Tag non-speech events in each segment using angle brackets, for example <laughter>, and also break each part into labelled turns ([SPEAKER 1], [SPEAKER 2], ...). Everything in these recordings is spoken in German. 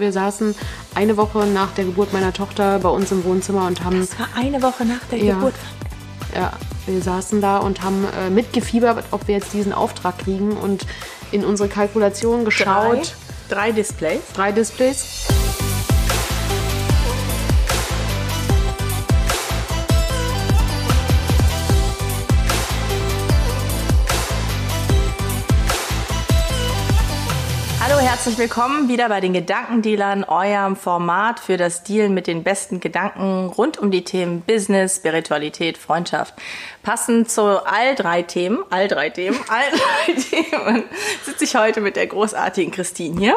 [SPEAKER 1] Wir saßen eine Woche nach der Geburt meiner Tochter bei uns im Wohnzimmer und haben.
[SPEAKER 2] Das war eine Woche nach der
[SPEAKER 1] Ja.
[SPEAKER 2] Geburt.
[SPEAKER 1] Ja, wir saßen da und haben äh, mitgefiebert, ob wir jetzt diesen Auftrag kriegen und in unsere Kalkulation geschaut.
[SPEAKER 2] Drei, drei Displays.
[SPEAKER 1] Drei Displays.
[SPEAKER 2] Herzlich willkommen wieder bei den Gedankendealern, eurem Format für das Dealen mit den besten Gedanken rund um die Themen Business, Spiritualität, Freundschaft. Passend zu all drei Themen, all drei Themen, <laughs> all drei Themen sitze ich heute mit der großartigen Christine hier.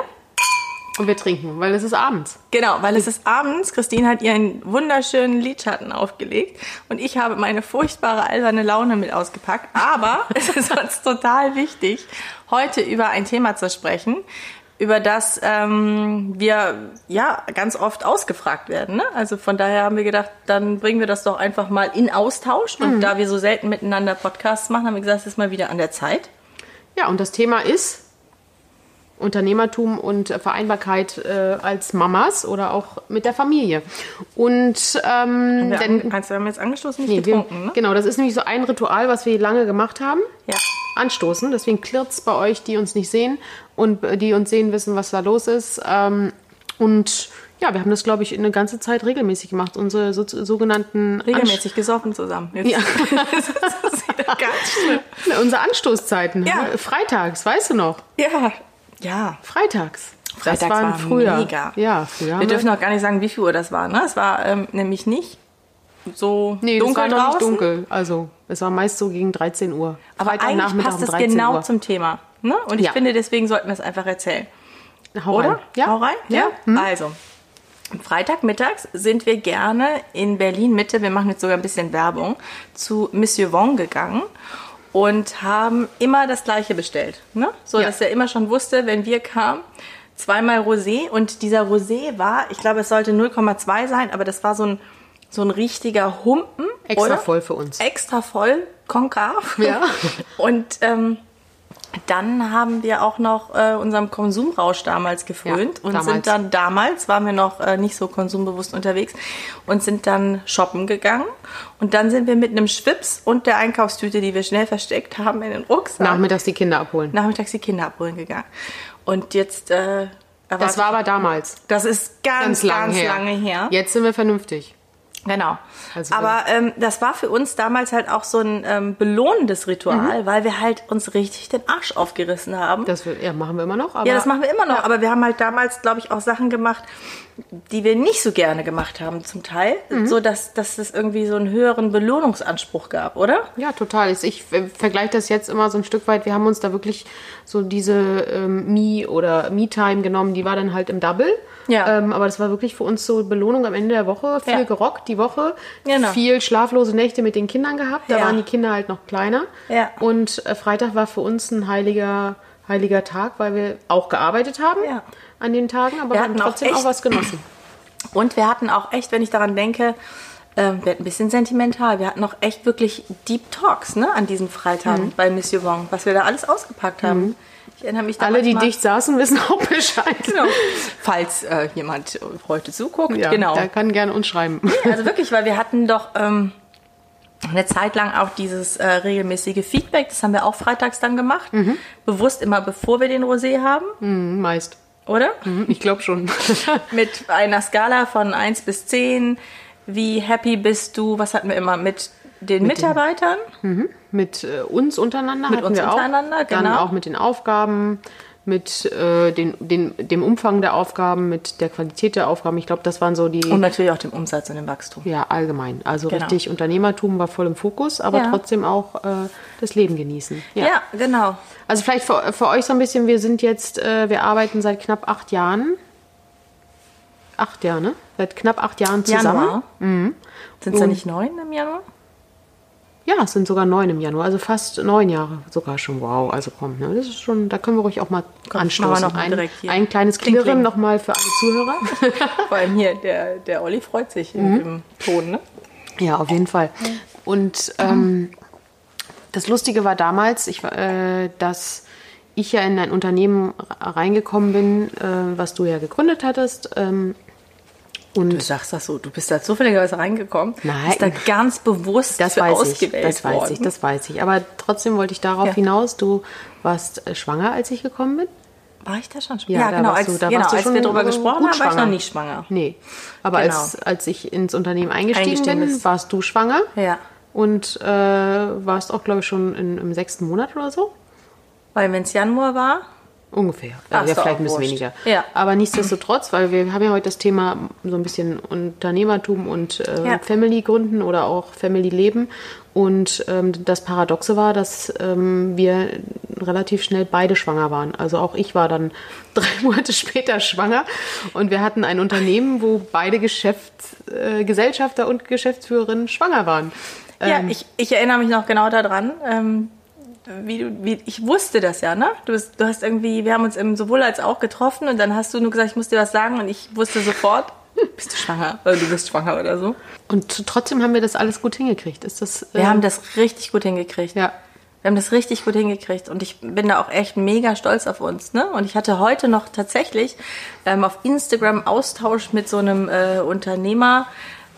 [SPEAKER 1] Und wir trinken, weil es ist abends.
[SPEAKER 2] Genau, weil es ist abends. Christine hat ihren wunderschönen Lidschatten aufgelegt und ich habe meine furchtbare alberne Laune mit ausgepackt. Aber <laughs> es ist uns total wichtig, heute über ein Thema zu sprechen, über das ähm, wir ja ganz oft ausgefragt werden. Ne? Also von daher haben wir gedacht, dann bringen wir das doch einfach mal in Austausch. Und da wir so selten miteinander Podcasts machen, haben wir gesagt, es ist mal wieder an der Zeit.
[SPEAKER 1] Ja, und das Thema ist Unternehmertum und äh, Vereinbarkeit äh, als Mamas oder auch mit der Familie. Und ähm,
[SPEAKER 2] Wir,
[SPEAKER 1] denn,
[SPEAKER 2] an, wir haben jetzt angestoßen, nicht
[SPEAKER 1] nee, wir,
[SPEAKER 2] getrunken, ne?
[SPEAKER 1] genau, das ist nämlich so ein Ritual, was wir lange gemacht haben.
[SPEAKER 2] Ja.
[SPEAKER 1] Anstoßen. Deswegen klirrt's bei euch, die uns nicht sehen und äh, die uns sehen, wissen, was da los ist. Ähm, und ja, wir haben das, glaube ich, eine ganze Zeit regelmäßig gemacht. Unsere so, sogenannten
[SPEAKER 2] Regelmäßig gesoffen zusammen. Jetzt
[SPEAKER 1] Ja. <laughs>
[SPEAKER 2] das ist wieder ganz schlimm.
[SPEAKER 1] Anst <laughs> unsere Anstoßzeiten.
[SPEAKER 2] Ja.
[SPEAKER 1] ne? Freitags, weißt du noch?
[SPEAKER 2] Ja, ja.
[SPEAKER 1] Freitags.
[SPEAKER 2] Freitags
[SPEAKER 1] das waren
[SPEAKER 2] war
[SPEAKER 1] früher.
[SPEAKER 2] mega.
[SPEAKER 1] Ja, früher.
[SPEAKER 2] Wir dürfen auch gar nicht sagen, wie viel Uhr das war. Ne? Es war ähm, nämlich nicht so
[SPEAKER 1] Nee,
[SPEAKER 2] dunkel
[SPEAKER 1] das war
[SPEAKER 2] draußen.
[SPEAKER 1] nicht dunkel. Also, es war meist so gegen 13 Uhr.
[SPEAKER 2] Aber eigentlich
[SPEAKER 1] Freitagnachmittag
[SPEAKER 2] passt
[SPEAKER 1] um
[SPEAKER 2] es
[SPEAKER 1] 13
[SPEAKER 2] genau
[SPEAKER 1] Uhr.
[SPEAKER 2] zum Thema. Ne? Und ich
[SPEAKER 1] Ja.
[SPEAKER 2] finde, deswegen sollten wir es einfach erzählen.
[SPEAKER 1] Hau
[SPEAKER 2] Oder?
[SPEAKER 1] rein. Ja.
[SPEAKER 2] Hau rein?
[SPEAKER 1] Ja. Hm?
[SPEAKER 2] Also, Freitagmittags sind wir gerne in Berlin Mitte, wir machen jetzt sogar ein bisschen Werbung, zu Monsieur Wong gegangen und haben immer das gleiche bestellt. Ne? So,
[SPEAKER 1] Ja.
[SPEAKER 2] dass er immer schon wusste, wenn wir kamen, zweimal Rosé und dieser Rosé war, ich glaube, es sollte 0,2 sein, aber das war so ein, so ein richtiger Humpen.
[SPEAKER 1] Extra
[SPEAKER 2] oder?
[SPEAKER 1] voll für uns.
[SPEAKER 2] Extra voll, konkav.
[SPEAKER 1] Ja. <laughs>
[SPEAKER 2] Und ähm, dann haben wir auch noch äh, unserem Konsumrausch damals gefrönt
[SPEAKER 1] Ja,
[SPEAKER 2] und
[SPEAKER 1] damals.
[SPEAKER 2] sind dann damals waren wir noch äh, nicht so konsumbewusst unterwegs und sind dann shoppen gegangen und dann sind wir mit einem Schwips und der Einkaufstüte, die wir schnell versteckt haben, in den Rucksack
[SPEAKER 1] Nachmittags die Kinder abholen.
[SPEAKER 2] nachmittags die Kinder abholen gegangen. Und jetzt äh,
[SPEAKER 1] Das war aber damals.
[SPEAKER 2] das ist ganz ganz, lange, her.
[SPEAKER 1] Jetzt sind wir vernünftig.
[SPEAKER 2] Genau.
[SPEAKER 1] Also-
[SPEAKER 2] Aber ähm, das war für uns damals halt auch so ein ähm, belohnendes Ritual, weil wir halt uns richtig den Arsch aufgerissen haben.
[SPEAKER 1] Das wir, ja, machen wir immer noch. Aber
[SPEAKER 2] ja, das machen wir immer noch. Aber wir haben halt damals, glaube ich, auch Sachen gemacht, die wir nicht so gerne gemacht haben zum Teil.
[SPEAKER 1] Mhm.
[SPEAKER 2] So, dass, dass es irgendwie so einen höheren Belohnungsanspruch gab, oder?
[SPEAKER 1] Ja, total. Ich- Ich vergleiche das jetzt immer so ein Stück weit. Wir haben uns da wirklich so diese ähm, Me- oder Me-Time genommen. Die war dann halt im Double.
[SPEAKER 2] Ja.
[SPEAKER 1] Ähm, aber das war wirklich für uns so Belohnung am Ende der Woche. Viel
[SPEAKER 2] Ja.
[SPEAKER 1] gerockt die Woche.
[SPEAKER 2] Genau.
[SPEAKER 1] Viel schlaflose Nächte mit den Kindern gehabt. Da
[SPEAKER 2] Ja.
[SPEAKER 1] waren die Kinder halt noch kleiner.
[SPEAKER 2] Ja.
[SPEAKER 1] Und äh, Freitag war für uns ein heiliger, heiliger Tag, weil wir auch gearbeitet haben
[SPEAKER 2] Ja.
[SPEAKER 1] An den Tagen, aber
[SPEAKER 2] Wir hatten auch
[SPEAKER 1] trotzdem auch,
[SPEAKER 2] echt-
[SPEAKER 1] was genossen. <clears throat>
[SPEAKER 2] Und wir hatten auch echt, wenn ich daran denke, ähm, wir hatten ein bisschen sentimental. Wir hatten auch echt wirklich Deep Talks ne, an diesen Freitagen
[SPEAKER 1] Mhm.
[SPEAKER 2] bei Monsieur Wong, was wir da alles ausgepackt haben. Ich erinnere mich da
[SPEAKER 1] Alle, die dicht saßen, wissen auch Bescheid.
[SPEAKER 2] Genau. Falls äh, jemand heute zuguckt,
[SPEAKER 1] Ja,
[SPEAKER 2] genau.
[SPEAKER 1] Der kann gerne uns schreiben.
[SPEAKER 2] Also wirklich, weil wir hatten doch ähm, eine Zeit lang auch dieses äh, regelmäßige Feedback. Das haben wir auch freitags dann gemacht.
[SPEAKER 1] Mhm.
[SPEAKER 2] Bewusst immer bevor wir den Rosé haben,
[SPEAKER 1] Hm, Meist.
[SPEAKER 2] Oder?
[SPEAKER 1] Hm, Ich glaube schon. <laughs> <laughs>
[SPEAKER 2] Mit einer Skala von 1 bis 10. Wie happy bist du? Was hatten wir immer? Mit den Mitarbeitern?
[SPEAKER 1] Mit äh, uns untereinander
[SPEAKER 2] Mit uns
[SPEAKER 1] wir auch.
[SPEAKER 2] untereinander,
[SPEAKER 1] Dann
[SPEAKER 2] genau.
[SPEAKER 1] auch mit den Aufgaben, mit äh, den, den, dem Umfang der Aufgaben, mit der Qualität der Aufgaben. Ich glaube, das waren so die,
[SPEAKER 2] Und natürlich auch dem Umsatz und dem Wachstum.
[SPEAKER 1] ja, allgemein. Also
[SPEAKER 2] Genau.
[SPEAKER 1] richtig Unternehmertum war voll im Fokus, aber
[SPEAKER 2] Ja.
[SPEAKER 1] trotzdem auch äh, das Leben genießen.
[SPEAKER 2] Ja, genau.
[SPEAKER 1] Also vielleicht für, für euch so ein bisschen, wir sind jetzt, äh, wir arbeiten seit knapp acht Jahren. Acht Jahre, ne? Seit knapp acht Jahren zusammen.
[SPEAKER 2] Januar.
[SPEAKER 1] Mhm.
[SPEAKER 2] Sind es ja nicht neun im Januar?
[SPEAKER 1] Ja, es sind sogar neun im Januar, also fast neun Jahre sogar schon. Wow, also komm, ne, das ist schon, da können wir ruhig auch mal
[SPEAKER 2] Komm,
[SPEAKER 1] anstoßen.
[SPEAKER 2] noch mal
[SPEAKER 1] ein, ein kleines Klirren nochmal für alle Zuhörer. <laughs>
[SPEAKER 2] Vor allem hier, der, der Olli freut sich
[SPEAKER 1] Mhm.
[SPEAKER 2] dem Ton, ne?
[SPEAKER 1] ja, auf jeden Fall. Und ähm, das Lustige war damals, ich, äh, dass ich ja in ein Unternehmen reingekommen bin, äh, was du ja gegründet hattest. Ähm,
[SPEAKER 2] und du sagst das so, du bist da zufälligerweise reingekommen.
[SPEAKER 1] Nein.
[SPEAKER 2] Bist da ganz bewusst
[SPEAKER 1] das weiß
[SPEAKER 2] ausgewählt
[SPEAKER 1] ich, das
[SPEAKER 2] worden.
[SPEAKER 1] weiß ich, das weiß ich. Aber trotzdem wollte ich darauf
[SPEAKER 2] Ja.
[SPEAKER 1] hinaus, du warst äh, schwanger, als ich gekommen bin.
[SPEAKER 2] War ich da schon
[SPEAKER 1] Ja,
[SPEAKER 2] schwanger?
[SPEAKER 1] da
[SPEAKER 2] genau,
[SPEAKER 1] warst
[SPEAKER 2] als,
[SPEAKER 1] du- da
[SPEAKER 2] genau,
[SPEAKER 1] warst du
[SPEAKER 2] als
[SPEAKER 1] schon
[SPEAKER 2] wir darüber
[SPEAKER 1] gut
[SPEAKER 2] gesprochen haben, war ich noch nicht schwanger.
[SPEAKER 1] Nee. Aber
[SPEAKER 2] Genau.
[SPEAKER 1] als, als ich ins Unternehmen eingestiegen, bin, warst du schwanger.
[SPEAKER 2] Ja.
[SPEAKER 1] Und äh, warst auch, glaube ich, schon in, im sechsten Monat oder so.
[SPEAKER 2] Weil wenn es Januar war,
[SPEAKER 1] Ungefähr.
[SPEAKER 2] Ach,
[SPEAKER 1] ja, vielleicht ein bisschen
[SPEAKER 2] wurscht.
[SPEAKER 1] weniger.
[SPEAKER 2] Ja.
[SPEAKER 1] Aber nichtsdestotrotz, weil wir haben ja heute das Thema so ein bisschen Unternehmertum und äh,
[SPEAKER 2] Ja.
[SPEAKER 1] Family gründen oder auch Family leben. Und ähm, das Paradoxe war, dass ähm, wir relativ schnell beide schwanger waren. Also auch ich war dann <laughs> drei Monate später schwanger. Und wir hatten ein Unternehmen, wo beide Geschäfts, äh, Gesellschafter und Geschäftsführerinnen schwanger waren.
[SPEAKER 2] ja,
[SPEAKER 1] Ähm,
[SPEAKER 2] ich, ich erinnere mich noch genau daran. Ähm, wie du, wie, ich wusste das ja, ne? Du, bist, du hast irgendwie, wir haben uns im sowohl als auch getroffen und dann hast du nur gesagt, ich muss dir was sagen und ich wusste sofort, <laughs> bist du schwanger oder du bist schwanger oder so.
[SPEAKER 1] Und trotzdem haben wir das alles gut hingekriegt. Ist das?
[SPEAKER 2] Wir
[SPEAKER 1] äh,
[SPEAKER 2] haben das richtig gut hingekriegt.
[SPEAKER 1] Ja.
[SPEAKER 2] Wir haben das richtig gut hingekriegt und ich bin da auch echt mega stolz auf uns. Ne? Und ich hatte heute noch tatsächlich ähm, auf Instagram Austausch mit so einem äh, Unternehmer,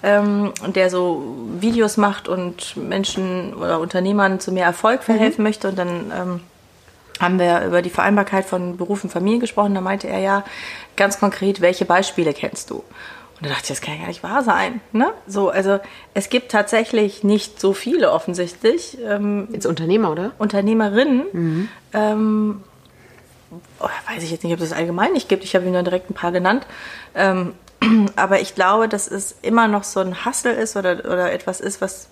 [SPEAKER 2] ähm, der so Videos macht und Menschen oder Unternehmern zu mehr Erfolg verhelfen möchte. Und dann ähm, haben wir über die Vereinbarkeit von Beruf und Familie gesprochen. Da meinte er ja ganz konkret, welche Beispiele kennst du? Und da dachte ich, das kann ja gar nicht wahr sein. Ne? So, also es gibt tatsächlich nicht so viele offensichtlich ähm,
[SPEAKER 1] Jetzt Unternehmer, oder?
[SPEAKER 2] Unternehmerinnen. Ähm, oh, weiß ich jetzt nicht, ob das allgemein nicht gibt. Ich habe ihm nur direkt ein paar genannt. Ähm, <clears throat> aber ich glaube, dass es immer noch so ein Hustle ist oder, oder etwas ist, was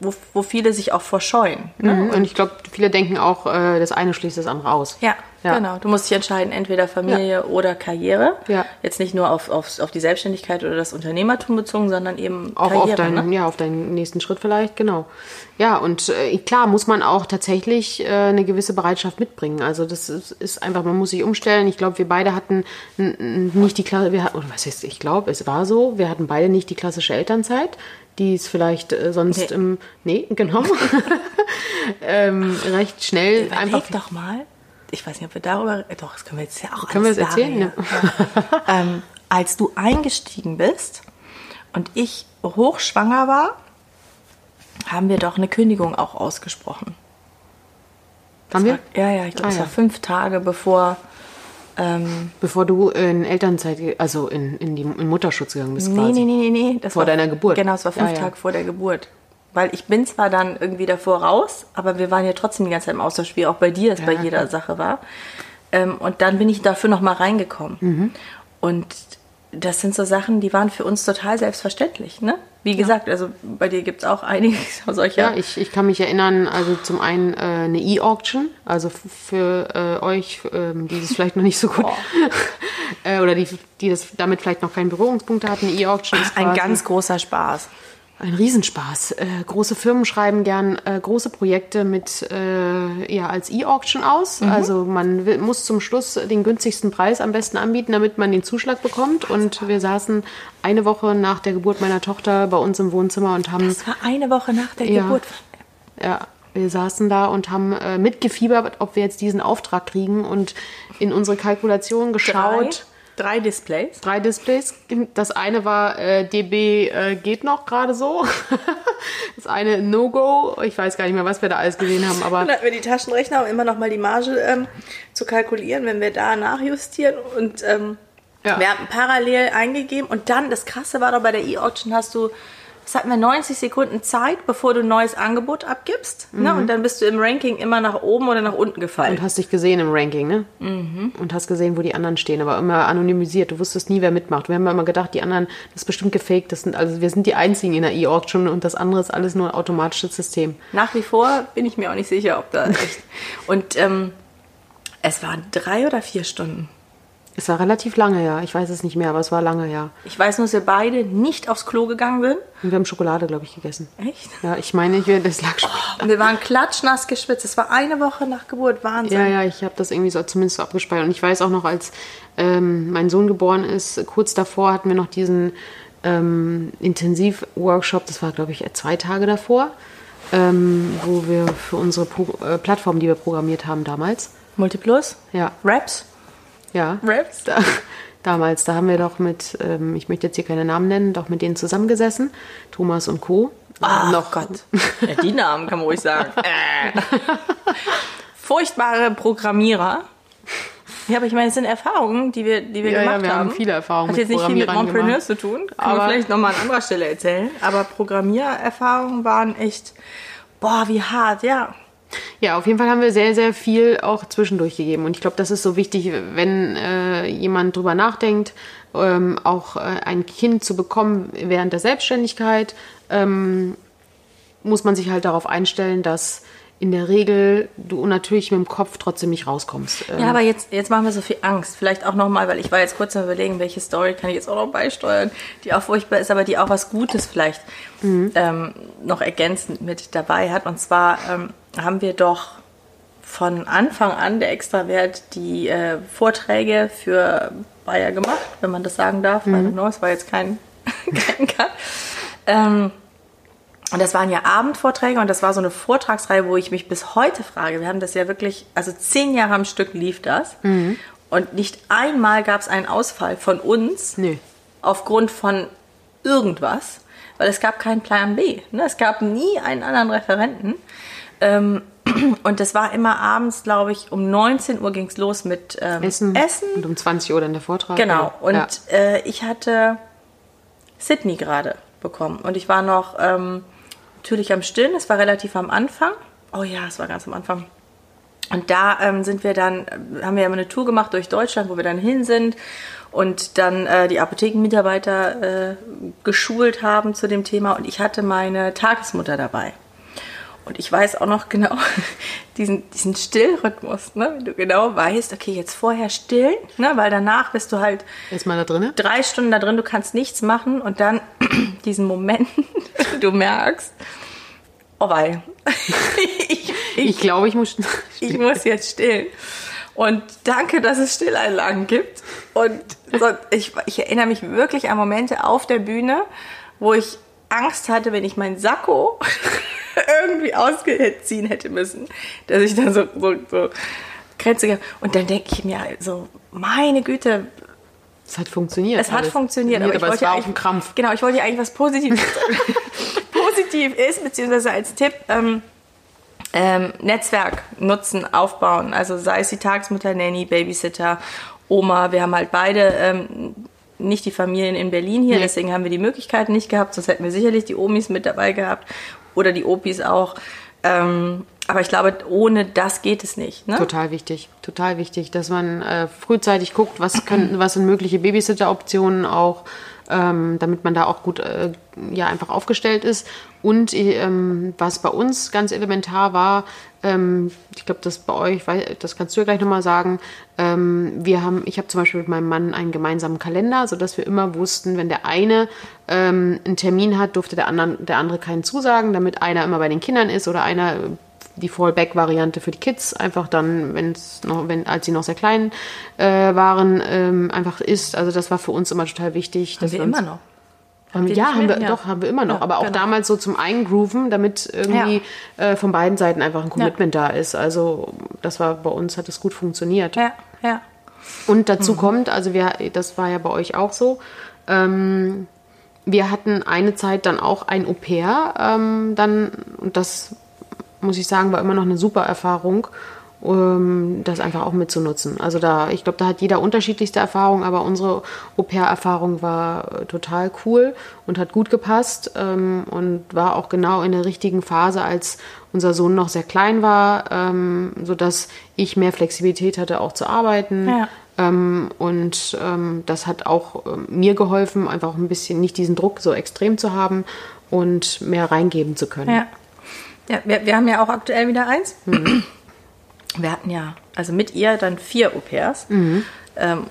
[SPEAKER 2] wo, wo viele sich auch vorscheuen. Ne?
[SPEAKER 1] Mhm. Und ich glaube, viele denken auch, äh, das eine schließt das andere aus.
[SPEAKER 2] Ja,
[SPEAKER 1] Ja.
[SPEAKER 2] genau. Du musst dich entscheiden, entweder Familie oder Karriere.
[SPEAKER 1] Ja.
[SPEAKER 2] Jetzt nicht nur auf, auf, auf die Selbstständigkeit oder das Unternehmertum bezogen, sondern eben
[SPEAKER 1] Auch
[SPEAKER 2] Karriere.
[SPEAKER 1] auf deinen,
[SPEAKER 2] ne?
[SPEAKER 1] ja, auf deinen nächsten Schritt vielleicht, genau. Ja, und äh, klar muss man auch tatsächlich äh, eine gewisse Bereitschaft mitbringen. Also das ist, ist einfach, man muss sich umstellen. Ich glaube, wir beide hatten nicht die Klasse, wir, hatten- oder was heißt, ich glaube, es war so, wir hatten beide nicht die klassische Elternzeit, die es vielleicht äh, sonst
[SPEAKER 2] Nee.
[SPEAKER 1] im, nee, genau, <laughs> ähm, recht schnell einfach
[SPEAKER 2] Überleg doch mal, ich weiß nicht, ob wir darüber, äh, doch, das können wir jetzt ja auch
[SPEAKER 1] Können wir das erzählen?
[SPEAKER 2] sagen, Ja. <laughs> ähm, als du eingestiegen bist und ich hochschwanger war, haben wir doch eine Kündigung auch ausgesprochen.
[SPEAKER 1] haben wir,
[SPEAKER 2] Ja, ja, ich glaube,
[SPEAKER 1] Ah,
[SPEAKER 2] es
[SPEAKER 1] ja.
[SPEAKER 2] war fünf Tage bevor. Ähm,
[SPEAKER 1] bevor du in Elternzeit, also in, in, die, in Mutterschutz gegangen bist
[SPEAKER 2] nee,
[SPEAKER 1] quasi.
[SPEAKER 2] nee, nee, nee, nee. Das
[SPEAKER 1] Vor
[SPEAKER 2] war,
[SPEAKER 1] deiner Geburt.
[SPEAKER 2] Genau, es war fünf
[SPEAKER 1] Ja, ja.
[SPEAKER 2] Tage vor der Geburt. Weil ich bin zwar dann irgendwie davor raus, aber wir waren ja trotzdem die ganze Zeit im Austausch, wie auch bei dir es bei
[SPEAKER 1] Ja,
[SPEAKER 2] jeder Sache war. Ähm, und dann bin ich dafür nochmal reingekommen.
[SPEAKER 1] Mhm.
[SPEAKER 2] Und das sind so Sachen, die waren für uns total selbstverständlich. Ne? Wie gesagt, also bei dir gibt es auch einige <laughs> solcher.
[SPEAKER 1] Ja, ich, ich kann mich erinnern, also zum einen äh, eine E-Auction, also für äh, euch, ähm, die das vielleicht noch nicht so gut, <laughs> äh, oder die, die das damit vielleicht noch keinen Berührungspunkte hatten, E-Auction ist
[SPEAKER 2] Ein ganz großer Spaß.
[SPEAKER 1] Ein Riesenspaß. Äh, große Firmen schreiben gern äh, große Projekte mit äh, ja als E-Auction aus. Also man will, muss zum Schluss den günstigsten Preis am besten anbieten, damit man den Zuschlag bekommt. Und wir saßen eine Woche nach der Geburt meiner Tochter bei uns im Wohnzimmer und haben
[SPEAKER 2] Das war eine Woche nach der
[SPEAKER 1] Ja.
[SPEAKER 2] Geburt.
[SPEAKER 1] ja, wir saßen da und haben äh, mitgefiebert, ob wir jetzt diesen Auftrag kriegen und in unsere Kalkulation geschaut.
[SPEAKER 2] Drei, drei Displays.
[SPEAKER 1] Drei Displays. Das eine war äh, DB äh, geht noch gerade so. <laughs> Das eine No-Go. Ich weiß gar nicht mehr, was wir da alles gesehen haben, aber
[SPEAKER 2] Dann hatten wir die Taschenrechner, um immer noch mal die Marge ähm, zu kalkulieren, wenn wir da nachjustieren. Und ähm,
[SPEAKER 1] Ja.
[SPEAKER 2] wir haben parallel eingegeben. Und dann, das Krasse war doch, bei der E-Auction hast du, das hatten wir 90 Sekunden Zeit, bevor du ein neues Angebot abgibst. Ne? Und dann bist du im Ranking immer nach oben oder nach unten gefallen.
[SPEAKER 1] und hast dich gesehen im Ranking, ne? Und hast gesehen, wo die anderen stehen, aber immer anonymisiert. Du wusstest nie, wer mitmacht. Wir haben immer gedacht, die anderen, das ist bestimmt gefaked. Das sind, also wir sind die einzigen in der E-Auction und das andere ist alles nur ein automatisches System.
[SPEAKER 2] Nach wie vor bin ich mir auch nicht sicher, ob da <laughs> echt. Und ähm, es waren drei oder vier Stunden.
[SPEAKER 1] Es war relativ lange, ja. Ich weiß es nicht mehr, aber es war lange, ja.
[SPEAKER 2] Ich weiß nur, dass wir beide nicht aufs Klo gegangen sind.
[SPEAKER 1] Und wir haben Schokolade, glaube ich, gegessen.
[SPEAKER 2] Echt?
[SPEAKER 1] Ja, ich meine, ich, das lag Schokolade.
[SPEAKER 2] Und wir waren klatschnass geschwitzt. Es war eine Woche nach Geburt. Wahnsinn.
[SPEAKER 1] Ja, ja, ich habe das irgendwie so zumindest so abgespeichert. Und ich weiß auch noch, als ähm, mein Sohn geboren ist, kurz davor hatten wir noch diesen ähm, Intensiv-Workshop, das war, glaube ich, zwei Tage davor, ähm, wo wir für unsere Pro äh, Plattform, die wir programmiert haben damals,
[SPEAKER 2] Multiplus?
[SPEAKER 1] Ja.
[SPEAKER 2] Raps?
[SPEAKER 1] Ja.
[SPEAKER 2] Raps?
[SPEAKER 1] Da, damals, da haben wir doch mit, ähm, ich möchte jetzt hier keine Namen nennen, doch mit denen zusammengesessen. Thomas und Co.
[SPEAKER 2] Ach noch Gott. Ja, die Namen kann man ruhig sagen. <laughs> Äh. Furchtbare Programmierer. Ja, aber ich meine, es sind Erfahrungen, die wir, die wir
[SPEAKER 1] Ja, ja,
[SPEAKER 2] gemacht
[SPEAKER 1] wir haben
[SPEAKER 2] haben.
[SPEAKER 1] viele Erfahrungen
[SPEAKER 2] Hat
[SPEAKER 1] mit
[SPEAKER 2] jetzt nicht viel mit Montpreneurs zu tun. Wir
[SPEAKER 1] Aber-
[SPEAKER 2] vielleicht nochmal an anderer Stelle erzählen. Aber Programmiererfahrungen waren echt, boah, wie hart, ja.
[SPEAKER 1] Ja, auf jeden Fall haben wir sehr, sehr viel auch zwischendurch gegeben. Und ich glaube, das ist so wichtig, wenn äh, jemand drüber nachdenkt, ähm, auch äh, ein Kind zu bekommen während der Selbstständigkeit, ähm, muss man sich halt darauf einstellen, dass in der Regel du natürlich mit dem Kopf trotzdem nicht rauskommst. Ähm,
[SPEAKER 2] Ja, aber jetzt, jetzt machen wir so viel Angst. Vielleicht auch nochmal, weil ich war jetzt kurz am überlegen, welche Story kann ich jetzt auch noch beisteuern, die auch furchtbar ist, aber die auch was Gutes vielleicht ähm, noch ergänzend mit dabei hat. Und zwar ähm, haben wir doch von Anfang an der Extrawert die äh, Vorträge für Bayer gemacht, wenn man das sagen darf. I don't know, es war jetzt kein, <laughs> kein Cut. Ähm, und das waren ja Abendvorträge und das war so eine Vortragsreihe, wo ich mich bis heute frage. Wir haben das ja wirklich, also zehn Jahre am Stück lief das. Und nicht einmal gab es einen Ausfall von uns
[SPEAKER 1] Nö.
[SPEAKER 2] aufgrund von irgendwas, weil es gab keinen Plan B. Ne? Es gab nie einen anderen Referenten. Ähm, <clears throat> und das war immer abends, glaube ich, um 19 Uhr ging es los mit ähm,
[SPEAKER 1] Essen.
[SPEAKER 2] Essen.
[SPEAKER 1] Und um 20 Uhr dann der Vortrag.
[SPEAKER 2] Genau. Und
[SPEAKER 1] ja.
[SPEAKER 2] äh, ich hatte Sydney gerade bekommen. Und ich war noch ähm, natürlich am Stillen. Es war relativ am Anfang. Oh ja, es war ganz am Anfang. Und da ähm, sind wir dann, äh, haben wir immer eine Tour gemacht durch Deutschland, wo wir dann hin sind und dann äh, die Apothekenmitarbeiter äh, geschult haben zu dem Thema. Und ich hatte meine Tagesmutter dabei. Und ich weiß auch noch genau <laughs> diesen, diesen Stillrhythmus, ne? wenn du genau weißt, okay, jetzt vorher stillen, ne? weil danach bist du halt
[SPEAKER 1] Erstmal da drinnen.
[SPEAKER 2] drei Stunden da drin, du kannst nichts machen und dann <clears throat> diesen Moment, <laughs> du merkst, oh wei, <laughs> ich,
[SPEAKER 1] Ich glaube, ich muss.
[SPEAKER 2] ich muss jetzt stillen. Und danke, dass es Stilleinlagen gibt. Und so, ich, ich erinnere mich wirklich an Momente auf der Bühne, wo ich Angst hatte, wenn ich mein Sakko <laughs> irgendwie ausziehen hätte müssen, dass ich dann so, so, so Grenze gehabt. Und dann denke ich mir so, meine Güte,
[SPEAKER 1] Es hat funktioniert.
[SPEAKER 2] es hat funktioniert, aber, ich
[SPEAKER 1] es
[SPEAKER 2] wollte
[SPEAKER 1] war
[SPEAKER 2] ja
[SPEAKER 1] auch ein Krampf.
[SPEAKER 2] Genau, ich wollte eigentlich was Positives <laughs> <laughs> positiv ist, beziehungsweise als Tipp ähm, ähm, Netzwerk nutzen, aufbauen. Also sei es die Tagesmutter, Nanny, Babysitter, Oma. Wir haben halt beide ähm, nicht die Familien in Berlin hier,
[SPEAKER 1] Nee.
[SPEAKER 2] deswegen haben wir die Möglichkeiten nicht gehabt. Sonst hätten wir sicherlich die Omis mit dabei gehabt oder die Opis auch. Ähm, aber ich glaube, ohne das geht es nicht. Ne?
[SPEAKER 1] Total wichtig, total wichtig, dass man äh, frühzeitig guckt, was können, was sind mögliche Babysitter-Optionen auch, ähm, damit man da auch gut äh, ja einfach aufgestellt ist. Und ähm, was bei uns ganz elementar war, ähm, ich glaube, das bei euch, das kannst du ja gleich nochmal sagen. Ähm, wir haben, ich habe zum Beispiel mit meinem Mann einen gemeinsamen Kalender, sodass wir immer wussten, wenn der eine ähm, einen Termin hat, durfte der andere, der andere keinen zusagen, damit einer immer bei den Kindern ist oder einer die Fallback-Variante für die Kids einfach dann, wenn es noch, wenn als sie noch sehr klein äh, waren, ähm, einfach ist. Also das war für uns immer total wichtig.
[SPEAKER 2] Haben
[SPEAKER 1] dass
[SPEAKER 2] wir
[SPEAKER 1] uns,
[SPEAKER 2] immer noch.
[SPEAKER 1] Haben,
[SPEAKER 2] ihr
[SPEAKER 1] ja, haben wir,
[SPEAKER 2] Ja.
[SPEAKER 1] doch, haben wir immer noch.
[SPEAKER 2] Ja,
[SPEAKER 1] aber auch
[SPEAKER 2] genau.
[SPEAKER 1] damals so zum Eingrooven, damit irgendwie äh, von beiden Seiten einfach ein Commitment da ist. Also das war bei uns, hat es gut funktioniert.
[SPEAKER 2] Ja, ja.
[SPEAKER 1] Und dazu kommt, also wir, das war ja bei euch auch so, ähm, wir hatten eine Zeit dann auch ein Au pair, ähm, dann, und das muss ich sagen, war immer noch eine super Erfahrung, um das einfach auch mitzunutzen. Also da, ich glaube, da hat jeder unterschiedlichste Erfahrungen, aber unsere Au pair-Erfahrung war äh, total cool und hat gut gepasst ähm, und war auch genau in der richtigen Phase, als unser Sohn noch sehr klein war, ähm, sodass ich mehr Flexibilität hatte, auch zu arbeiten.
[SPEAKER 2] Ja.
[SPEAKER 1] Ähm, und ähm, das hat auch ähm, mir geholfen, einfach ein bisschen nicht diesen Druck so extrem zu haben und mehr reingeben zu können.
[SPEAKER 2] Ja. Ja, wir, wir haben ja auch aktuell wieder eins. Wir hatten ja, also mit ihr dann vier Au pairs, ähm,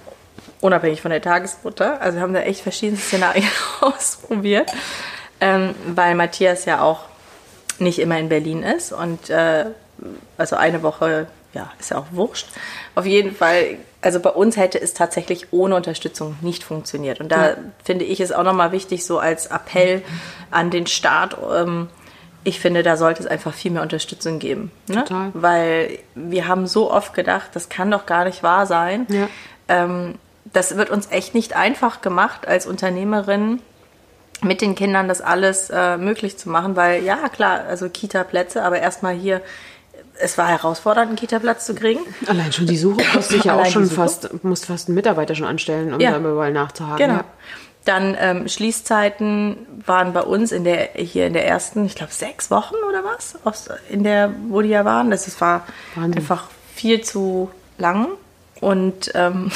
[SPEAKER 2] unabhängig von der Tagesmutter. Also wir haben da echt verschiedene Szenarien <laughs> ausprobiert, ähm, weil Matthias ja auch nicht immer in Berlin ist und äh, also eine Woche, ja, ist ja auch wurscht. Auf jeden Fall, also bei uns hätte es tatsächlich ohne Unterstützung nicht funktioniert. Und da finde ich es auch nochmal wichtig, so als Appell an den Staat, ähm, ich finde, da sollte es einfach viel mehr Unterstützung geben. Ne?
[SPEAKER 1] Total.
[SPEAKER 2] Weil wir haben so oft gedacht, das kann doch gar nicht wahr sein.
[SPEAKER 1] Ja.
[SPEAKER 2] Ähm, das wird uns echt nicht einfach gemacht als Unternehmerin mit den Kindern das alles äh, möglich zu machen, weil ja klar, also Kita-Plätze, aber erstmal hier, es war herausfordernd, einen Kita-Platz zu kriegen.
[SPEAKER 1] Allein schon die Suche kostet sich ja auch schon fast, musst fast einen Mitarbeiter schon anstellen, um
[SPEAKER 2] Ja.
[SPEAKER 1] da überall nachzuhaken.
[SPEAKER 2] Genau.
[SPEAKER 1] Ja.
[SPEAKER 2] Dann ähm, Schließzeiten waren bei uns in der hier in der ersten, ich glaube sechs Wochen oder was, aus, in der wo die ja waren. Das ist, war
[SPEAKER 1] Wahnsinn.
[SPEAKER 2] einfach viel zu lang und ähm,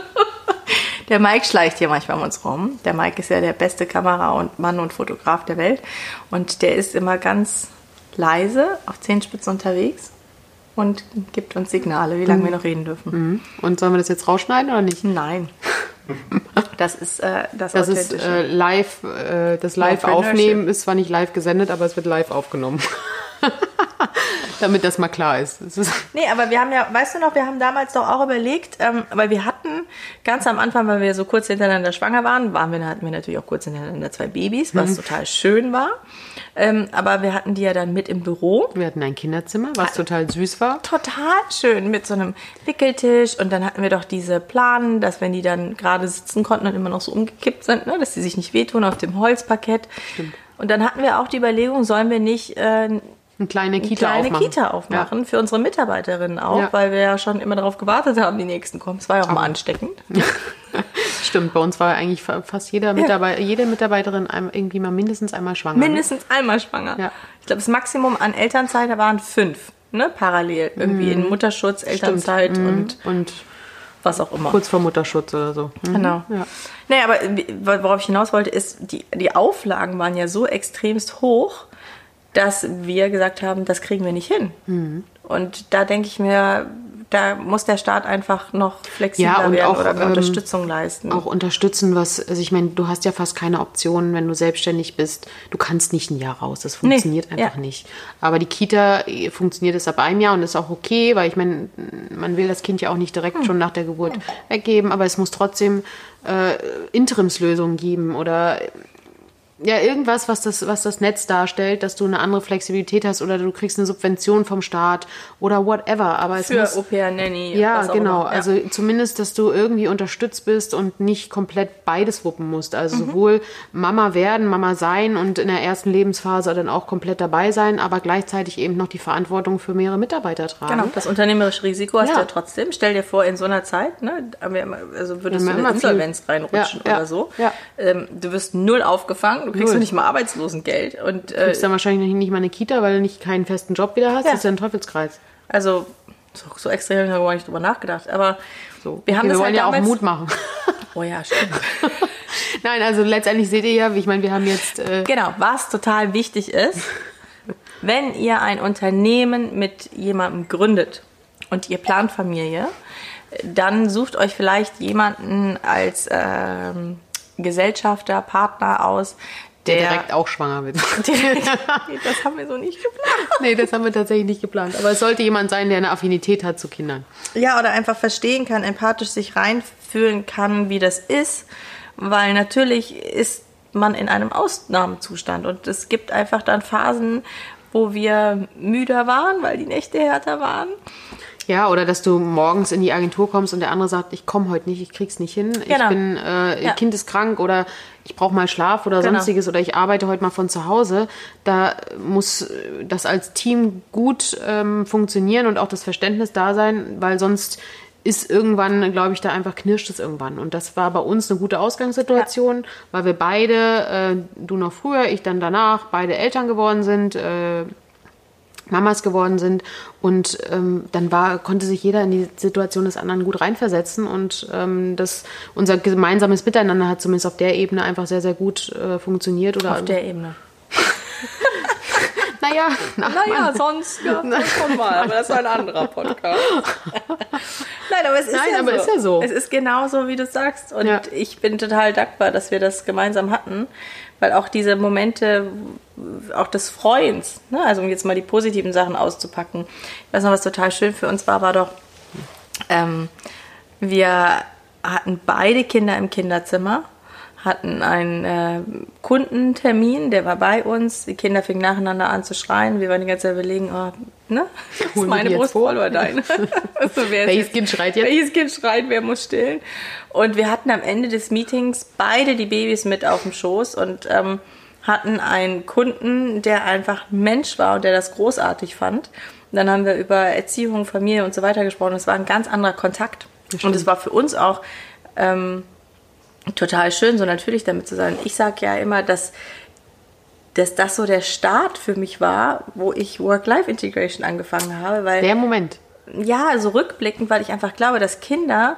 [SPEAKER 2] <laughs> der Mike schleicht hier manchmal um uns rum. Der Mike ist ja der beste Kamera und Mann und Fotograf der Welt und der ist immer ganz leise auf Zehenspitzen unterwegs und gibt uns Signale, wie lange wir noch reden dürfen.
[SPEAKER 1] Mhm. Und sollen wir das jetzt rausschneiden oder nicht?
[SPEAKER 2] Nein. <laughs> Das ist äh, das,
[SPEAKER 1] Das ist äh, live, äh, das live aufnehmen ist zwar nicht live gesendet, aber es wird live aufgenommen. <laughs> <laughs> Damit das mal klar ist. Ist <laughs>
[SPEAKER 2] Nee, aber wir haben ja, weißt du noch, wir haben damals doch auch überlegt, ähm, weil wir hatten ganz am Anfang, weil wir so kurz hintereinander schwanger waren, waren wir, hatten wir natürlich auch kurz hintereinander zwei Babys, was total schön war. Ähm, aber wir hatten die ja dann mit im Büro.
[SPEAKER 1] wir hatten ein Kinderzimmer, was total süß war.
[SPEAKER 2] Total schön mit so einem Wickeltisch und dann hatten wir doch diese Planen, dass wenn die dann gerade sitzen konnten und immer noch so umgekippt sind, ne, dass sie sich nicht wehtun auf dem Holzparkett. Und dann hatten wir auch die Überlegung, sollen wir nicht äh,
[SPEAKER 1] Eine kleine
[SPEAKER 2] eine
[SPEAKER 1] Kita
[SPEAKER 2] kleine
[SPEAKER 1] aufmachen.
[SPEAKER 2] Kita aufmachen für unsere Mitarbeiterinnen auch,
[SPEAKER 1] Ja.
[SPEAKER 2] weil wir ja schon immer darauf gewartet haben, die nächsten kommen. Es war ja auch mal ansteckend. <laughs>
[SPEAKER 1] Stimmt, bei uns war eigentlich fa- fast jeder Mitarbeiter, jede Mitarbeiterin irgendwie mal mindestens einmal schwanger. ne?
[SPEAKER 2] Mindestens einmal schwanger.
[SPEAKER 1] Ja.
[SPEAKER 2] Ich glaube, das Maximum an Elternzeit waren fünf, ne? Parallel. Irgendwie in Mutterschutz, Elternzeit
[SPEAKER 1] Mhm.
[SPEAKER 2] und
[SPEAKER 1] Und
[SPEAKER 2] was auch immer.
[SPEAKER 1] kurz vor Mutterschutz oder so. Mhm.
[SPEAKER 2] Genau.
[SPEAKER 1] Ja.
[SPEAKER 2] Nee, aber worauf ich hinaus wollte, ist, die, die Auflagen waren ja so extremst hoch, dass wir gesagt haben, das kriegen wir nicht hin.
[SPEAKER 1] Mhm.
[SPEAKER 2] Und da denke ich mir, da muss der Staat einfach noch flexibler
[SPEAKER 1] Ja, und
[SPEAKER 2] werden
[SPEAKER 1] auch,
[SPEAKER 2] oder
[SPEAKER 1] ähm,
[SPEAKER 2] Unterstützung leisten.
[SPEAKER 1] Auch unterstützen, was, also ich meine, du hast ja fast keine Optionen, wenn du selbstständig bist. Du kannst nicht ein Jahr raus. Das funktioniert
[SPEAKER 2] Nee,
[SPEAKER 1] einfach
[SPEAKER 2] ja.
[SPEAKER 1] nicht. Aber die Kita äh, funktioniert es ab einem Jahr und ist auch okay, weil ich meine, man will das Kind ja auch nicht direkt
[SPEAKER 2] Hm.
[SPEAKER 1] schon nach der Geburt weggeben, aber es muss trotzdem äh, Interimslösungen geben oder ja, irgendwas, was das, was das Netz darstellt, dass du eine andere Flexibilität hast oder du kriegst eine Subvention vom Staat oder whatever. Aber es
[SPEAKER 2] für
[SPEAKER 1] muss,
[SPEAKER 2] Au-pair-Nanny.
[SPEAKER 1] ja, genau.
[SPEAKER 2] immer. Ja.
[SPEAKER 1] Also zumindest, dass du irgendwie unterstützt bist und nicht komplett beides wuppen musst. Also sowohl Mama werden, Mama sein und in der ersten Lebensphase dann auch komplett dabei sein, aber gleichzeitig eben noch die Verantwortung für mehrere Mitarbeiter tragen.
[SPEAKER 2] Genau, das unternehmerische Risiko hast
[SPEAKER 1] Ja.
[SPEAKER 2] du ja trotzdem. Stell dir vor, in so einer Zeit, ne, also würdest
[SPEAKER 1] Ja,
[SPEAKER 2] du in Insolvenz reinrutschen oder so.
[SPEAKER 1] ja.
[SPEAKER 2] Ähm, du wirst null aufgefangen, du kriegst noch nicht mal Arbeitslosengeld. Und
[SPEAKER 1] Du
[SPEAKER 2] äh,
[SPEAKER 1] kriegst dann wahrscheinlich nicht mal eine Kita, weil du nicht keinen festen Job wieder hast.
[SPEAKER 2] Ja.
[SPEAKER 1] Das ist ja ein Teufelskreis.
[SPEAKER 2] also so, so extrem habe ich gar nicht drüber nachgedacht. Aber
[SPEAKER 1] So.
[SPEAKER 2] wir haben
[SPEAKER 1] Okay,
[SPEAKER 2] das
[SPEAKER 1] wir wollen
[SPEAKER 2] halt
[SPEAKER 1] ja auch Mut machen. <laughs>
[SPEAKER 2] Oh ja, stimmt. <laughs>
[SPEAKER 1] Nein, also letztendlich seht ihr ja, ich meine, wir haben jetzt äh,
[SPEAKER 2] Genau, was total wichtig ist, <laughs> wenn ihr ein Unternehmen mit jemandem gründet und ihr plant Familie, dann sucht euch vielleicht jemanden als ähm, Gesellschafter, Partner aus,
[SPEAKER 1] der
[SPEAKER 2] der
[SPEAKER 1] direkt auch schwanger wird. <laughs>
[SPEAKER 2] direkt das haben wir so nicht geplant. <laughs>
[SPEAKER 1] nee, das haben wir tatsächlich nicht geplant. Aber es sollte jemand sein, der eine Affinität hat zu Kindern.
[SPEAKER 2] Ja, oder einfach verstehen kann, empathisch sich reinfühlen kann, wie das ist, weil natürlich ist man in einem Ausnahmezustand und es gibt einfach dann Phasen, wo wir müder waren, weil die Nächte härter waren.
[SPEAKER 1] Ja, oder dass du morgens in die Agentur kommst und der andere sagt, ich komme heute nicht, ich krieg's nicht hin, ich
[SPEAKER 2] Genau.
[SPEAKER 1] bin, äh,
[SPEAKER 2] Ja.
[SPEAKER 1] Kind ist krank oder ich brauche mal Schlaf oder
[SPEAKER 2] Genau.
[SPEAKER 1] sonstiges oder ich arbeite heute mal von zu Hause. Da muss das als Team gut ähm, funktionieren und auch das Verständnis da sein, weil sonst ist irgendwann, glaube ich, da einfach knirscht es irgendwann. Und das war bei uns eine gute Ausgangssituation, weil wir beide, äh, du noch früher, ich dann danach, beide Eltern geworden sind, äh, Mamas geworden sind und ähm, dann war konnte sich jeder in die Situation des anderen gut reinversetzen und ähm, das unser gemeinsames Miteinander hat zumindest auf der Ebene einfach sehr sehr gut äh, funktioniert oder
[SPEAKER 2] Auf der Ebene. <laughs>
[SPEAKER 1] naja na,
[SPEAKER 2] Naja, sonst ja, schon mal, aber das ist ein anderer Podcast. <laughs> Nein, aber es ist,
[SPEAKER 1] Nein,
[SPEAKER 2] ja,
[SPEAKER 1] aber
[SPEAKER 2] so.
[SPEAKER 1] ist ja so.
[SPEAKER 2] Es ist genauso, wie du sagst. Und
[SPEAKER 1] Ja.
[SPEAKER 2] ich bin total dankbar, dass wir das gemeinsam hatten, weil auch diese Momente, auch des Freuens, ne? also um jetzt mal die positiven Sachen auszupacken. Ich weiß noch, was total schön für uns war, war doch, ähm, wir hatten beide Kinder im Kinderzimmer, hatten einen äh, Kundentermin, der war bei uns. Die Kinder fingen nacheinander an zu schreien. Wir waren die ganze Zeit überlegen, oh, ne? Ist meine Brust voll oder deine? <laughs> <laughs> also,
[SPEAKER 1] Welches
[SPEAKER 2] jetzt-
[SPEAKER 1] Kind schreit jetzt?
[SPEAKER 2] Welches Kind schreit, wer muss stillen? Und wir hatten am Ende des Meetings beide die Babys mit auf dem Schoß und ähm, hatten einen Kunden, der einfach ein Mensch war und der das großartig fand. Und dann haben wir über Erziehung, Familie und so weiter gesprochen. Es war ein ganz anderer Kontakt. Und es war für uns auch ähm, total schön, so natürlich damit zu sein. Ich sage ja immer, dass, dass das so der Start für mich war, wo ich Work-Life-Integration angefangen habe, weil
[SPEAKER 1] Der Moment.
[SPEAKER 2] ja, also rückblickend, weil ich einfach glaube, dass Kinder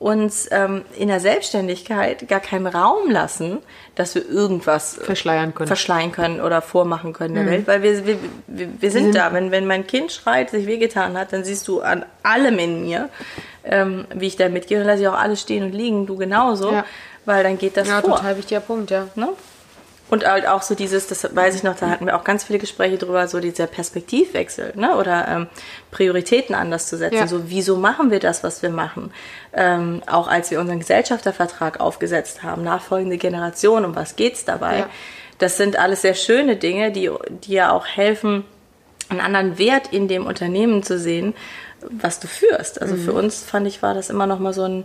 [SPEAKER 2] uns ähm, in der Selbstständigkeit gar keinen Raum lassen, dass wir irgendwas
[SPEAKER 1] Verschleiern können.
[SPEAKER 2] verschleiern können oder vormachen können der Welt, weil wir, wir, wir, wir sind da. Wenn, wenn mein Kind schreit, sich wehgetan hat, dann siehst du an allem in mir, ähm, wie ich da mitgehe. Dann lasse ich auch alles stehen und liegen, du genauso,
[SPEAKER 1] Ja.
[SPEAKER 2] weil dann geht das
[SPEAKER 1] Ja,
[SPEAKER 2] vor.
[SPEAKER 1] total wichtiger Punkt, ja.
[SPEAKER 2] Ne? Und halt auch so dieses, das weiß ich noch, da hatten wir auch ganz viele Gespräche drüber, so dieser Perspektivwechsel, ne? Oder ähm, Prioritäten anders zu setzen.
[SPEAKER 1] Ja.
[SPEAKER 2] So, wieso machen wir das, was wir machen? Ähm, auch als wir unseren Gesellschaftervertrag aufgesetzt haben, nachfolgende Generation, um was geht's dabei?
[SPEAKER 1] Ja.
[SPEAKER 2] Das sind alles sehr schöne Dinge, die, die ja auch helfen, einen anderen Wert in dem Unternehmen zu sehen, was du führst. Also
[SPEAKER 1] Mhm.
[SPEAKER 2] für uns fand ich, war das immer noch mal so ein,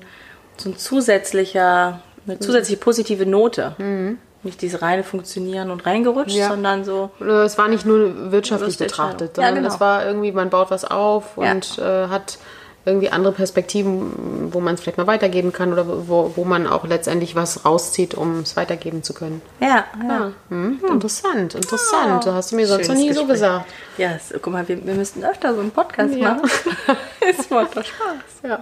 [SPEAKER 2] so ein zusätzlicher, eine zusätzliche positive Note. Nicht dieses reine Funktionieren und reingerutscht.
[SPEAKER 1] Ja.
[SPEAKER 2] sondern so,
[SPEAKER 1] Es war nicht nur wirtschaftlich betrachtet,
[SPEAKER 2] Entscheidung. Ja,
[SPEAKER 1] sondern
[SPEAKER 2] genau.
[SPEAKER 1] es war irgendwie, man baut was auf
[SPEAKER 2] Ja.
[SPEAKER 1] und äh, hat irgendwie andere Perspektiven, wo man es vielleicht mal weitergeben kann oder wo, wo man auch letztendlich was rauszieht, um es weitergeben zu können.
[SPEAKER 2] ja, ja.
[SPEAKER 1] Hm, Interessant, interessant.
[SPEAKER 2] Oh,
[SPEAKER 1] Das hast du mir sonst noch nie so
[SPEAKER 2] Gespräch.
[SPEAKER 1] gesagt.
[SPEAKER 2] Ja, es, guck mal, wir, wir müssten öfter so einen Podcast
[SPEAKER 1] Ja.
[SPEAKER 2] machen. <laughs> es macht doch Spaß.
[SPEAKER 1] Ja,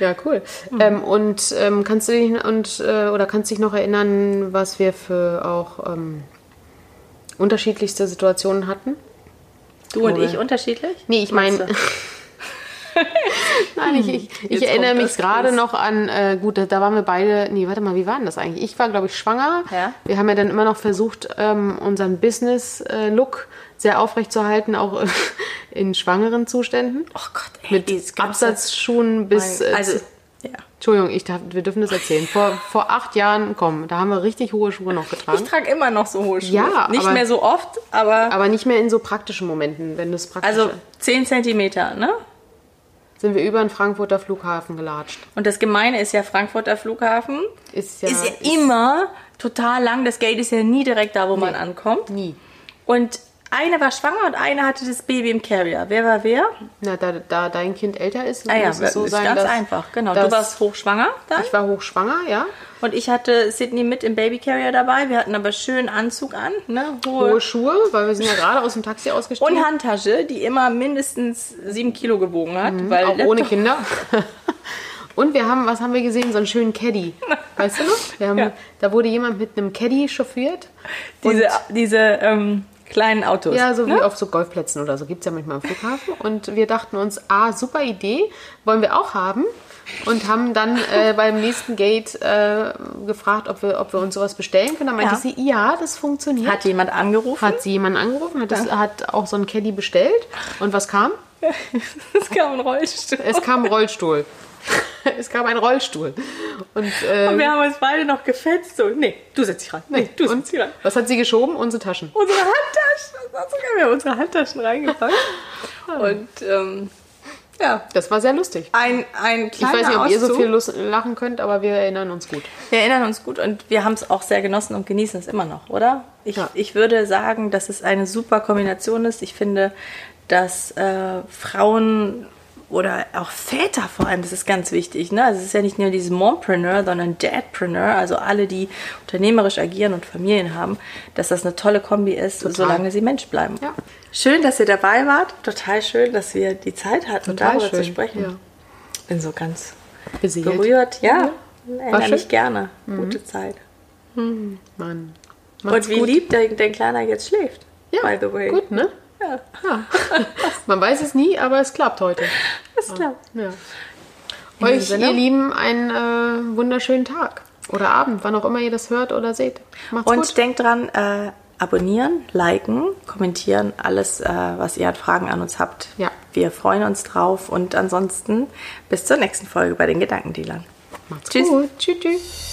[SPEAKER 1] ja cool.
[SPEAKER 2] Hm.
[SPEAKER 1] Ähm, und ähm, kannst du dich und äh, oder kannst dich noch erinnern, was wir für auch ähm, unterschiedlichste Situationen hatten?
[SPEAKER 2] Du und
[SPEAKER 1] Cool.
[SPEAKER 2] ich unterschiedlich?
[SPEAKER 1] Nee, ich meine. <laughs> Nein, ich, ich, ich erinnere mich gerade noch an, äh, gut, da, da waren wir beide, nee, warte mal, wie war denn das eigentlich? Ich war, glaube ich, schwanger.
[SPEAKER 2] Ja.
[SPEAKER 1] Wir haben ja dann immer noch versucht, ähm, unseren Business-Look sehr aufrechtzuerhalten, auch äh, <laughs> in schwangeren Zuständen.
[SPEAKER 2] Oh Gott, ey,
[SPEAKER 1] Mit
[SPEAKER 2] dieses
[SPEAKER 1] Absatzschuhen bis.
[SPEAKER 2] Mein-
[SPEAKER 1] äh,
[SPEAKER 2] also, ja.
[SPEAKER 1] Entschuldigung, ich darf, wir dürfen das erzählen. Vor, vor acht Jahren, komm, da haben wir richtig hohe Schuhe noch
[SPEAKER 2] Ich
[SPEAKER 1] getragen.
[SPEAKER 2] trage immer noch so hohe Schuhe.
[SPEAKER 1] Ja,
[SPEAKER 2] Nicht
[SPEAKER 1] aber-
[SPEAKER 2] mehr so oft, aber,
[SPEAKER 1] Aber nicht mehr in so praktischen Momenten, wenn das praktisch
[SPEAKER 2] also 10 Zentimeter, ne?
[SPEAKER 1] sind wir über den Frankfurter Flughafen gelatscht.
[SPEAKER 2] Und das Gemeine ist ja, Frankfurter Flughafen
[SPEAKER 1] Ist ja,
[SPEAKER 2] ist ja immer total lang. Das Gate ist ja nie direkt da, wo man ankommt.
[SPEAKER 1] nie.
[SPEAKER 2] Und eine war schwanger und eine hatte das Baby im Carrier. Wer war wer?
[SPEAKER 1] Na, da, da dein Kind älter ist,
[SPEAKER 2] Ah ja,
[SPEAKER 1] muss es so
[SPEAKER 2] ist
[SPEAKER 1] sein,
[SPEAKER 2] ganz
[SPEAKER 1] dass,
[SPEAKER 2] einfach. Genau. Du warst hochschwanger dann.
[SPEAKER 1] Ich war hochschwanger, ja.
[SPEAKER 2] Und ich hatte Sydney mit im Baby Carrier dabei. Wir hatten aber schönen Anzug an, ne? Hohe.
[SPEAKER 1] Hohe Schuhe, weil wir sind ja gerade aus dem Taxi ausgestiegen.
[SPEAKER 2] Und Handtasche, die immer mindestens sieben Kilo gewogen hat. weil
[SPEAKER 1] Mhm, auch ohne
[SPEAKER 2] Laptop-
[SPEAKER 1] Kinder. <laughs> Und wir haben, was haben wir gesehen? So einen schönen Caddy. Weißt du noch? Haben,
[SPEAKER 2] Ja.
[SPEAKER 1] Da wurde jemand mit einem Caddy chauffiert.
[SPEAKER 2] Diese, diese ähm, kleinen Autos.
[SPEAKER 1] Ja, so wie
[SPEAKER 2] ne?
[SPEAKER 1] auf so Golfplätzen oder so gibt es ja manchmal am Flughafen. Und wir dachten uns, ah, super Idee, wollen wir auch haben. Und haben dann äh, <laughs> beim nächsten Gate äh, gefragt, ob wir, ob wir uns sowas bestellen können. Dann meinte
[SPEAKER 2] Ja.
[SPEAKER 1] sie, ja, das funktioniert.
[SPEAKER 2] Hat jemand angerufen?
[SPEAKER 1] Hat sie jemanden angerufen, hat, das, hat auch so einen Caddy bestellt. Und was kam? <laughs>
[SPEAKER 2] Es kam ein Rollstuhl.
[SPEAKER 1] Es kam ein Rollstuhl. <laughs> es kam ein Rollstuhl. Und, äh,
[SPEAKER 2] Und wir haben uns beide noch gefetzt. So, nee, du setzt dich rein. Nee, du setzt dich rein.
[SPEAKER 1] was hat sie geschoben? Unsere Taschen.
[SPEAKER 2] Unsere Handtaschen. Sogar, wir haben unsere Handtaschen reingepackt. <laughs> Und ähm, ja,
[SPEAKER 1] Das war sehr lustig.
[SPEAKER 2] ein, ein
[SPEAKER 1] Ich
[SPEAKER 2] kleiner
[SPEAKER 1] weiß nicht, ob ihr so
[SPEAKER 2] Auszug.
[SPEAKER 1] viel Lust, lachen könnt, aber wir erinnern uns gut.
[SPEAKER 2] Wir erinnern uns gut und wir haben es auch sehr genossen und genießen es immer noch, oder? Ich,
[SPEAKER 1] Ja.
[SPEAKER 2] ich würde sagen, dass es eine super Kombination ist. Ich finde, dass äh, Frauen oder auch Väter vor allem, das ist ganz wichtig. Ne? Also es ist ja nicht nur dieses Mompreneur, sondern Dadpreneur, also alle, die unternehmerisch agieren und Familien haben, dass das eine tolle Kombi ist, solange sie Mensch bleiben.
[SPEAKER 1] Ja.
[SPEAKER 2] Schön, dass ihr dabei wart. Total schön, dass wir die Zeit hatten,
[SPEAKER 1] Total
[SPEAKER 2] darüber
[SPEAKER 1] schön,
[SPEAKER 2] zu sprechen.
[SPEAKER 1] ja.
[SPEAKER 2] Bin so ganz
[SPEAKER 1] Beseelt.
[SPEAKER 2] berührt. Ja, erinnere
[SPEAKER 1] schön.
[SPEAKER 2] mich gerne. Gute Zeit.
[SPEAKER 1] Mann.
[SPEAKER 2] Und
[SPEAKER 1] Macht's
[SPEAKER 2] wie
[SPEAKER 1] gut.
[SPEAKER 2] lieb dein, dein Kleiner jetzt schläft.
[SPEAKER 1] Ja,
[SPEAKER 2] by the way.
[SPEAKER 1] gut, ne?
[SPEAKER 2] Ja,
[SPEAKER 1] Man weiß es nie, aber es klappt heute.
[SPEAKER 2] das klappt.
[SPEAKER 1] Ja. Euch,
[SPEAKER 2] Sinne?
[SPEAKER 1] ihr Lieben, einen äh, wunderschönen Tag. Oder Abend, wann auch immer ihr das hört oder seht. Macht's
[SPEAKER 2] Und
[SPEAKER 1] gut.
[SPEAKER 2] denkt dran, äh, abonnieren, liken, kommentieren, alles, äh, was ihr an Fragen an uns habt.
[SPEAKER 1] Ja.
[SPEAKER 2] Wir freuen uns drauf und ansonsten bis zur nächsten Folge bei den Gedankendealern.
[SPEAKER 1] Macht's
[SPEAKER 2] Tschüss.
[SPEAKER 1] gut. Tschüss, tschüss.